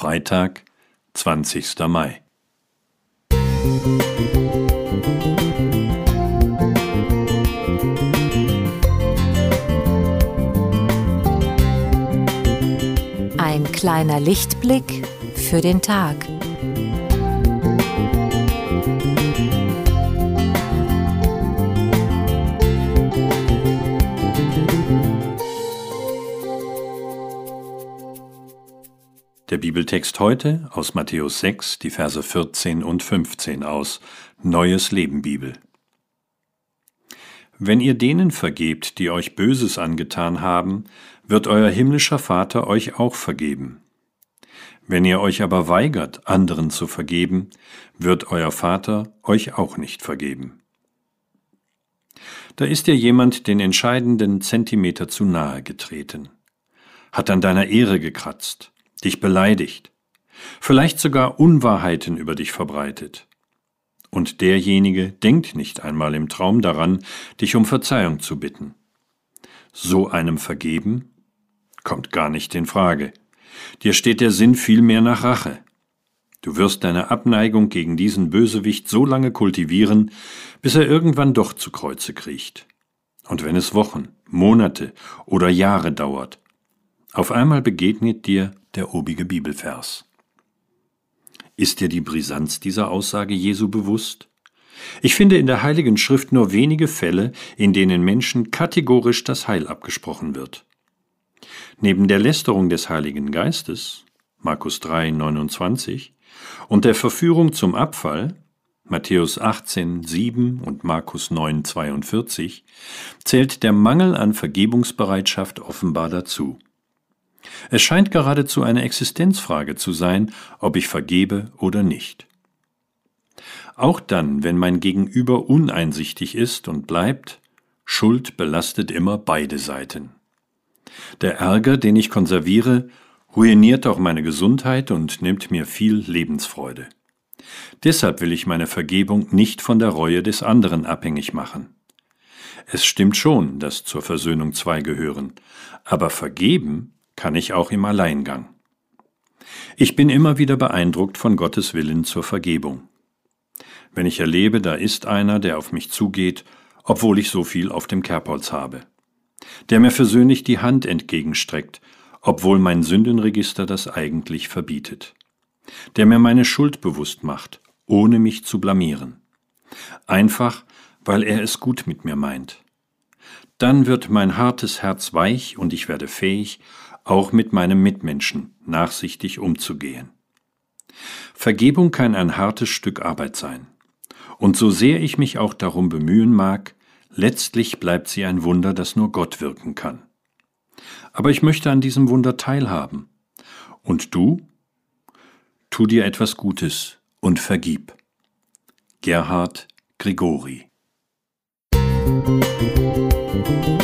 Freitag, 20. Mai. Ein kleiner Lichtblick für den Tag. Der Bibeltext heute aus Matthäus 6, die Verse 14 und 15 aus Neues Leben Bibel. Wenn ihr denen vergebt, die euch Böses angetan haben, wird euer himmlischer Vater euch auch vergeben. Wenn ihr euch aber weigert, anderen zu vergeben, wird euer Vater euch auch nicht vergeben. Da ist dir jemand den entscheidenden Zentimeter zu nahe getreten, hat an deiner Ehre gekratzt, dich beleidigt, vielleicht sogar Unwahrheiten über dich verbreitet. Und derjenige denkt nicht einmal im Traum daran, dich um Verzeihung zu bitten. So einem vergeben kommt gar nicht in Frage. Dir steht der Sinn vielmehr nach Rache. Du wirst deine Abneigung gegen diesen Bösewicht so lange kultivieren, bis er irgendwann doch zu Kreuze kriecht. Und wenn es Wochen, Monate oder Jahre dauert, auf einmal begegnet dir der obige Bibelvers. Ist dir die Brisanz dieser Aussage Jesu bewusst? Ich finde in der Heiligen Schrift nur wenige Fälle, in denen Menschen kategorisch das Heil abgesprochen wird. Neben der Lästerung des Heiligen Geistes, Markus 3, 29, und der Verführung zum Abfall, Matthäus 18, 7 und Markus 9, 42, zählt der Mangel an Vergebungsbereitschaft offenbar dazu. Es scheint geradezu eine Existenzfrage zu sein, ob ich vergebe oder nicht. Auch dann, wenn mein Gegenüber uneinsichtig ist und bleibt, Schuld belastet immer beide Seiten. Der Ärger, den ich konserviere, ruiniert auch meine Gesundheit und nimmt mir viel Lebensfreude. Deshalb will ich meine Vergebung nicht von der Reue des anderen abhängig machen. Es stimmt schon, dass zur Versöhnung zwei gehören, aber vergeben kann ich auch im Alleingang. Ich bin immer wieder beeindruckt von Gottes Willen zur Vergebung. Wenn ich erlebe, da ist einer, der auf mich zugeht, obwohl ich so viel auf dem Kerbholz habe, der mir versöhnlich die Hand entgegenstreckt, obwohl mein Sündenregister das eigentlich verbietet, der mir meine Schuld bewusst macht, ohne mich zu blamieren, einfach weil er es gut mit mir meint. Dann wird mein hartes Herz weich und ich werde fähig, auch mit meinem Mitmenschen nachsichtig umzugehen. Vergebung kann ein hartes Stück Arbeit sein. Und so sehr ich mich auch darum bemühen mag, letztlich bleibt sie ein Wunder, das nur Gott wirken kann. Aber ich möchte an diesem Wunder teilhaben. Und du? Tu dir etwas Gutes und vergib. Gerhard Grigori Musik